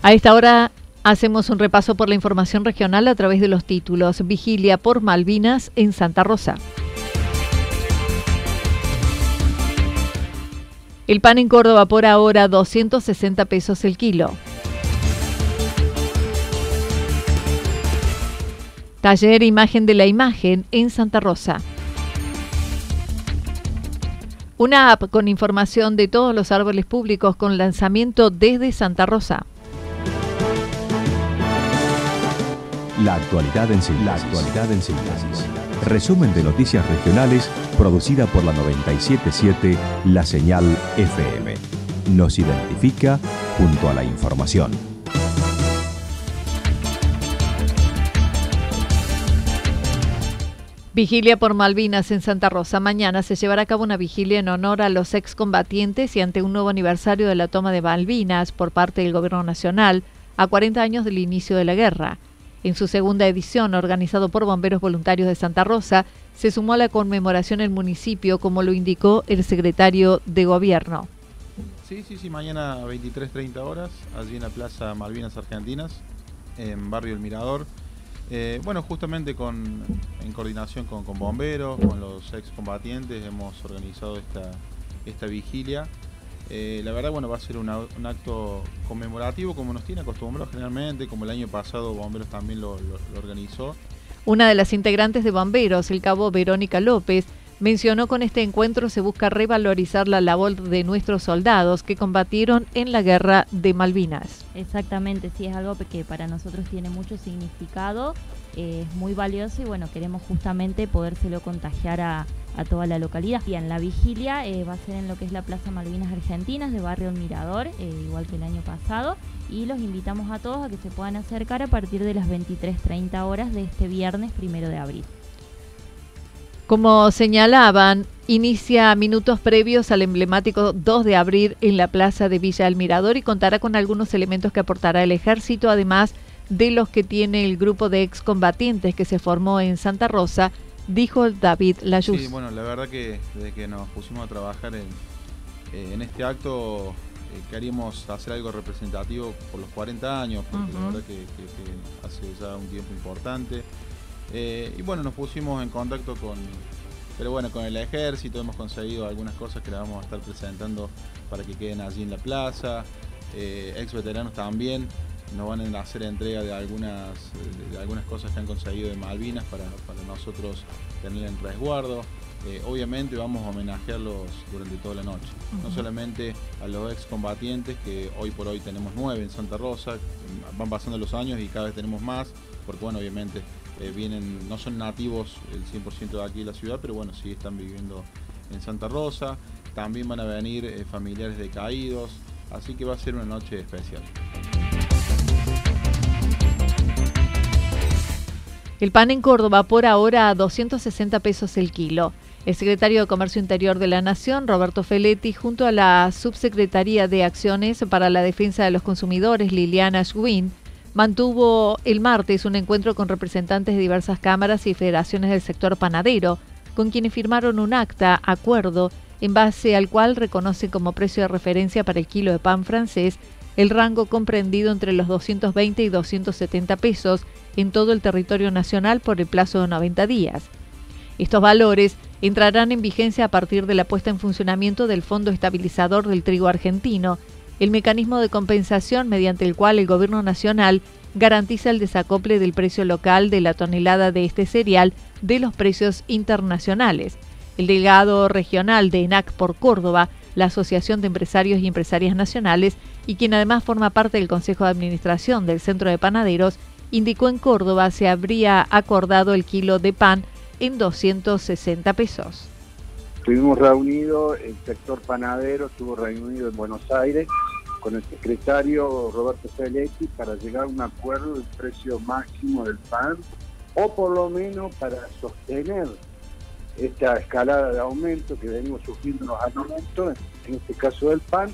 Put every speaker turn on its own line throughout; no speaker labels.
A esta hora hacemos un repaso por la información regional a través de los títulos Vigilia por Malvinas en Santa Rosa. El pan en Córdoba por ahora 260 pesos el kilo. Taller Imagen de la Imagen en Santa Rosa. Una app con información de todos los árboles públicos con lanzamiento desde Santa Rosa.
La actualidad en síntesis. La actualidad en síntesis. Resumen de noticias regionales producida por la 977 La Señal FM. Nos identifica junto a la información.
Vigilia por Malvinas en Santa Rosa. Mañana se llevará a cabo una vigilia en honor a los excombatientes y ante un nuevo aniversario de la toma de Malvinas por parte del Gobierno Nacional a 40 años del inicio de la guerra. En su segunda edición, organizado por bomberos voluntarios de Santa Rosa, se sumó a la conmemoración el municipio, como lo indicó el secretario de Gobierno.
Sí, sí, sí, mañana a 23.30 horas, allí en la Plaza Malvinas Argentinas, en Barrio El Mirador. Eh, bueno, justamente con, en coordinación con, con bomberos, con los excombatientes, hemos organizado esta, esta vigilia eh, la verdad, bueno, va a ser un acto conmemorativo como nos tiene acostumbrados generalmente, como el año pasado Bomberos también lo, organizó.
Una de las integrantes de Bomberos, el cabo Verónica López, mencionó con este encuentro se busca revalorizar la labor de nuestros soldados que combatieron en la guerra de Malvinas.
Exactamente, sí, es algo que para nosotros tiene mucho significado, eh, es muy valioso y bueno, queremos justamente podérselo contagiar a, toda la localidad. Y en la vigilia eh, va a ser en lo que es la Plaza Malvinas Argentinas de Barrio Mirador, eh, igual que el año pasado. Y los invitamos a todos a que se puedan acercar a partir de las 23.30 horas de este viernes primero de abril.
Como señalaban, inicia minutos previos al emblemático 2 de abril en la plaza de Villa El Mirador y contará con algunos elementos que aportará el ejército, además de los que tiene el grupo de excombatientes que se formó en Santa Rosa dijo David Layuz.
Sí, bueno, la verdad que desde que nos pusimos a trabajar en, eh, este acto eh, queríamos hacer algo representativo por los 40 años, porque la verdad que, hace ya un tiempo importante. Eh, y bueno, nos pusimos en contacto con, pero bueno, con el ejército hemos conseguido algunas cosas que le vamos a estar presentando para que queden allí en la plaza, ex veteranos también nos van a hacer entrega de algunas, de algunas cosas que han conseguido de Malvinas para, nosotros tener en resguardo. Eh, obviamente vamos a homenajearlos durante toda la noche. No solamente a los excombatientes, que hoy por hoy tenemos nueve en Santa Rosa, van pasando los años y cada vez tenemos más, porque bueno, obviamente eh, vienen, no son nativos el 100% de aquí de la ciudad, pero bueno, sí están viviendo en Santa Rosa. También van a venir eh, familiares de caídos, así que va a ser una noche especial.
El pan en Córdoba por ahora a 260 pesos el kilo. El secretario de Comercio Interior de la Nación, Roberto Feletti, junto a la Subsecretaría de Acciones para la Defensa de los Consumidores, Liliana Schwinn, mantuvo el martes un encuentro con representantes de diversas cámaras y federaciones del sector panadero, con quienes firmaron un acta, acuerdo, en base al cual reconoce como precio de referencia para el kilo de pan francés el rango comprendido entre los 220 y 270 pesos en todo el territorio nacional por el plazo de 90 días. Estos valores entrarán en vigencia a partir de la puesta en funcionamiento del Fondo Estabilizador del Trigo Argentino, el mecanismo de compensación mediante el cual el Gobierno Nacional garantiza el desacople del precio local de la tonelada de este cereal de los precios internacionales. El delegado regional de ENAC por Córdoba, la Asociación de Empresarios y Empresarias Nacionales, y quien además forma parte del Consejo de Administración del Centro de Panaderos, indicó en Córdoba se habría acordado el kilo de pan en 260 pesos.
Estuvimos reunidos, el sector panadero estuvo reunido en Buenos Aires con el secretario Roberto Feletti para llegar a un acuerdo del precio máximo del pan, o por lo menos para sostener esta escalada de aumento que venimos sufriendo en los alimentos, en este caso del pan,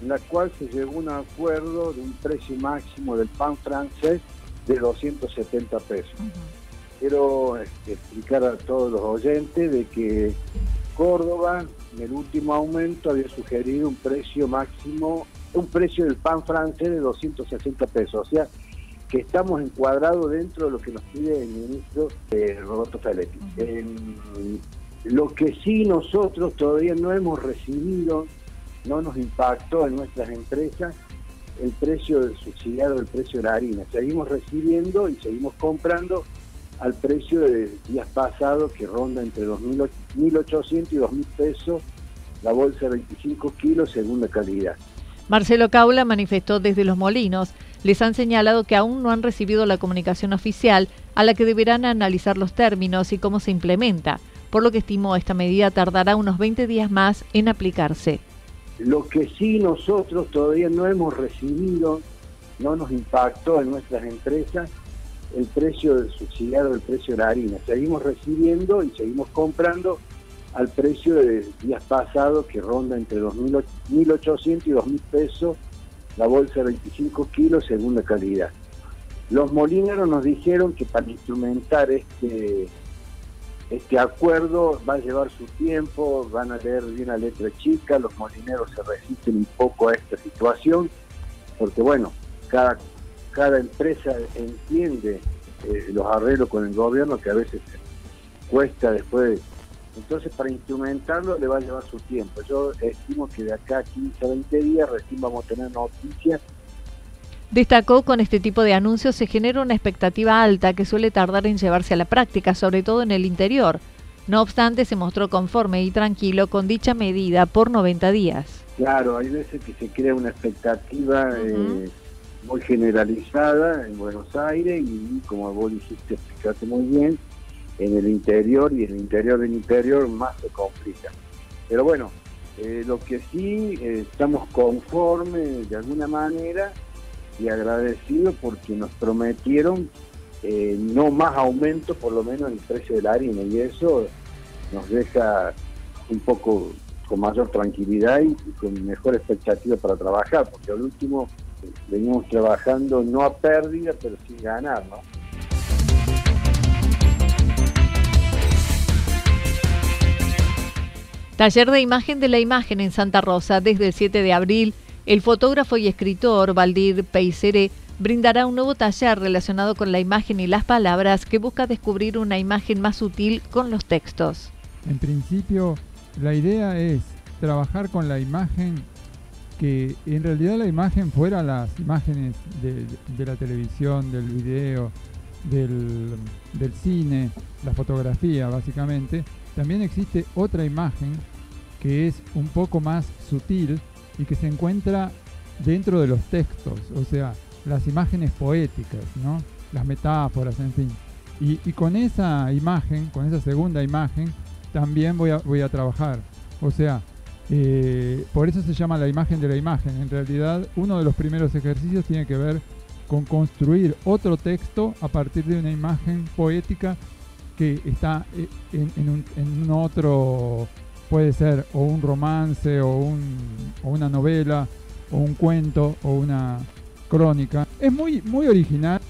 en la cual se llegó a un acuerdo de un precio máximo del pan francés de 270 pesos. Quiero este, explicar a todos los oyentes de que Córdoba en el último aumento había sugerido un precio máximo, un precio del pan francés de 260 pesos, o sea que estamos encuadrados dentro de lo que nos pide el ministro eh, Roberto Feletti. lo que sí nosotros todavía no hemos recibido, no nos impactó en nuestras empresas, el precio del subsidiado, el precio de la harina. Seguimos recibiendo y seguimos comprando al precio de días pasados que ronda entre 1.800 y 2.000 pesos la bolsa de 25 kilos según la calidad.
Marcelo Caula manifestó desde Los Molinos, les han señalado que aún no han recibido la comunicación oficial a la que deberán analizar los términos y cómo se implementa, por lo que estimó esta medida tardará unos 20 días más en aplicarse.
Lo que sí nosotros todavía no hemos recibido, no nos impactó en nuestras empresas, el precio del subsidiado, el precio de la harina. Seguimos recibiendo y seguimos comprando al precio de días pasados que ronda entre 1.800 y 2.000 pesos la bolsa de 25 kilos según la calidad. Los molineros nos dijeron que para instrumentar este este acuerdo va a llevar su tiempo, van a leer bien la letra chica, los molineros se resisten un poco a esta situación, porque bueno, cada, cada empresa entiende eh, los arreglos con el gobierno que a veces cuesta después. Entonces para instrumentarlo le va a llevar su tiempo. Yo estimo que de acá a 15 a 20 días recién vamos a tener noticias
Destacó con este tipo de anuncios se genera una expectativa alta que suele tardar en llevarse a la práctica, sobre todo en el interior. No obstante, se mostró conforme y tranquilo con dicha medida por 90 días.
Claro, hay veces que se crea una expectativa eh, muy generalizada en Buenos Aires y como vos dijiste, explicaste muy bien, en el interior y en el interior del interior más se complica. Pero bueno, eh, lo que sí eh, estamos conformes de alguna manera y agradecido porque nos prometieron eh, no más aumento, por lo menos en el precio de la harina, y eso nos deja un poco con mayor tranquilidad y, con mejor expectativa para trabajar, porque al último venimos trabajando no a pérdida, pero sin ganar, ¿no?
Taller de imagen de la imagen en Santa Rosa desde el 7 de abril el fotógrafo y escritor Valdir Peisere brindará un nuevo taller relacionado con la imagen y las palabras que busca descubrir una imagen más sutil con los textos.
En principio, la idea es trabajar con la imagen que en realidad la imagen fuera las imágenes de, la televisión, del video, del, del, cine, la fotografía básicamente, también existe otra imagen que es un poco más sutil y que se encuentra dentro de los textos, o sea, las imágenes poéticas, ¿no? las metáforas, en fin. Y, con esa imagen, con esa segunda imagen, también voy a, voy a trabajar. O sea, eh, por eso se llama la imagen de la imagen. En realidad, uno de los primeros ejercicios tiene que ver con construir otro texto a partir de una imagen poética que está eh, en, un, otro puede ser o un romance o, o una novela o un cuento o una crónica. Es muy, muy original.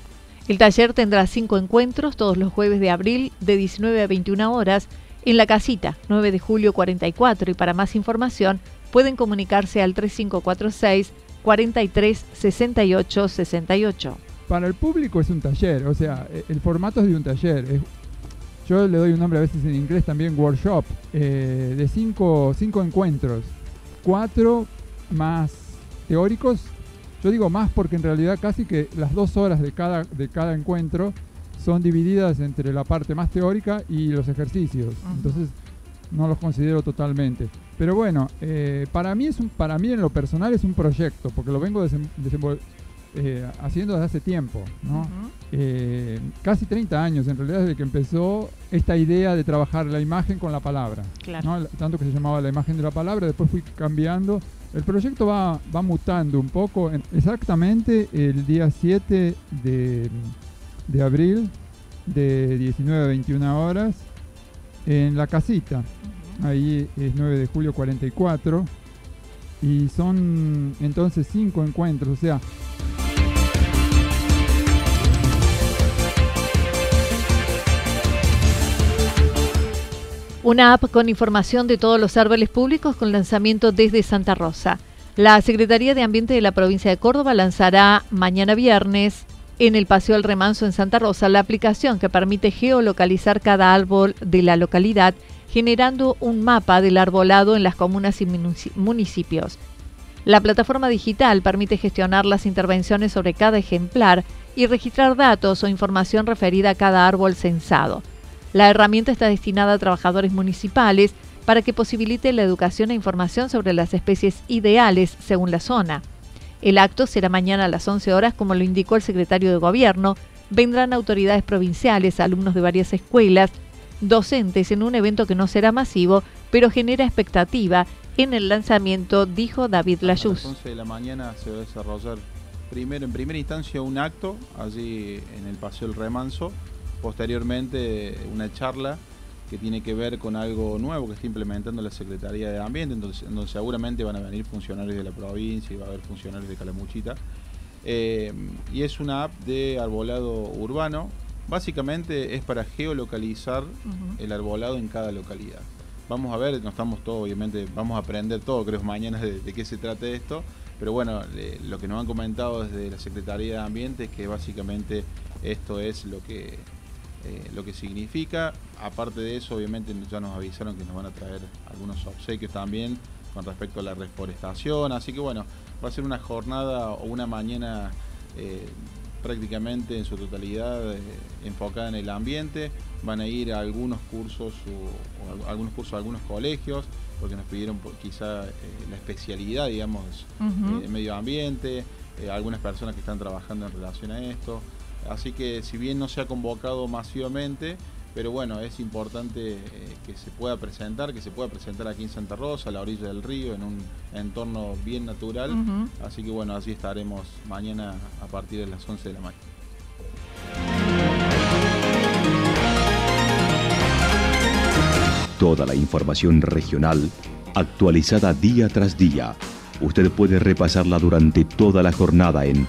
El taller tendrá cinco encuentros todos los jueves de abril de 19 a 21 horas en la casita 9 de julio 44 y para más información pueden comunicarse al 3546 43 68 68.
Para el público es un taller, o sea, el formato es de un taller, yo le doy un nombre a veces en inglés también, workshop, eh, de cinco, cinco encuentros. Cuatro más teóricos. Yo digo más porque en realidad casi que las dos horas de cada, de cada encuentro son divididas entre la parte más teórica y los ejercicios. Entonces no los considero totalmente. Pero bueno, eh, para, mí es un, para mí en lo personal es un proyecto, porque lo vengo eh, haciendo desde hace tiempo, ¿no? Eh, casi 30 años en realidad desde que empezó esta idea de trabajar la imagen con la palabra. Tanto que se llamaba la imagen de la palabra, después fui cambiando. El proyecto va, va mutando un poco. Exactamente el día 7 de, de abril de 19 a 21 horas en la casita. Ahí es 9 de julio 44. Y son entonces cinco encuentros, o sea,
Una app con información de todos los árboles públicos con lanzamiento desde Santa Rosa. La Secretaría de Ambiente de la provincia de Córdoba lanzará mañana viernes en el Paseo del Remanso en Santa Rosa la aplicación que permite geolocalizar cada árbol de la localidad, generando un mapa del arbolado en las comunas y municipios. La plataforma digital permite gestionar las intervenciones sobre cada ejemplar y registrar datos o información referida a cada árbol censado. La herramienta está destinada a trabajadores municipales para que posibilite la educación e información sobre las especies ideales según la zona. El acto será mañana a las 11 horas, como lo indicó el secretario de Gobierno. Vendrán autoridades provinciales, alumnos de varias escuelas, docentes en un evento que no será masivo, pero genera expectativa en el lanzamiento, dijo David Layuz.
A las 11 de la mañana se va a desarrollar primero, en primera instancia un acto allí en el Paseo del Remanso posteriormente una charla que tiene que ver con algo nuevo que está implementando la Secretaría de Ambiente, entonces, donde seguramente van a venir funcionarios de la provincia y va a haber funcionarios de Calamuchita. Eh, y es una app de arbolado urbano. Básicamente es para geolocalizar el arbolado en cada localidad. Vamos a ver, no estamos todos, obviamente, vamos a aprender todo, creo, mañana de, qué se trata esto. Pero bueno, lo que nos han comentado desde la Secretaría de Ambiente es que básicamente esto es lo que eh, lo que significa. Aparte de eso, obviamente ya nos avisaron que nos van a traer algunos obsequios también con respecto a la reforestación. Así que bueno, va a ser una jornada o una mañana eh, prácticamente en su totalidad eh, enfocada en el ambiente. Van a ir a algunos cursos o, algunos cursos a algunos colegios porque nos pidieron quizá la especialidad, digamos, de medio ambiente, algunas personas que están trabajando en relación a esto. Así que si bien no se ha convocado masivamente, pero bueno, es importante eh, que se pueda presentar, que se pueda presentar aquí en Santa Rosa, a la orilla del río, en un entorno bien natural. Así que bueno, así estaremos mañana a partir de las 11 de la mañana.
Toda la información regional actualizada día tras día. Usted puede repasarla durante toda la jornada en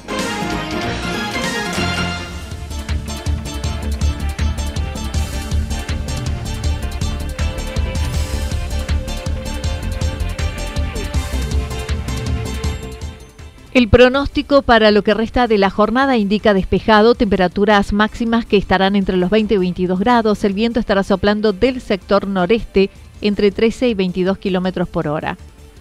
El pronóstico para lo que resta de la jornada indica despejado, temperaturas máximas que estarán entre los 20 y 22 grados. El viento estará soplando del sector noreste entre 13 y 22 kilómetros por hora.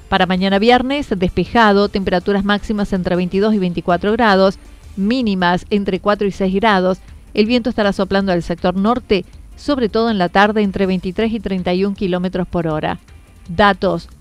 Para mañana viernes, despejado, temperaturas máximas entre 22 y 24 grados, mínimas entre 4 y 6 grados. El viento estará soplando del sector norte, sobre todo en la tarde entre 23 y 31 kilómetros por hora. Datos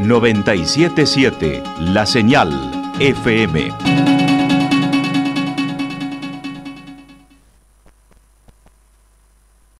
977 La Señal FM.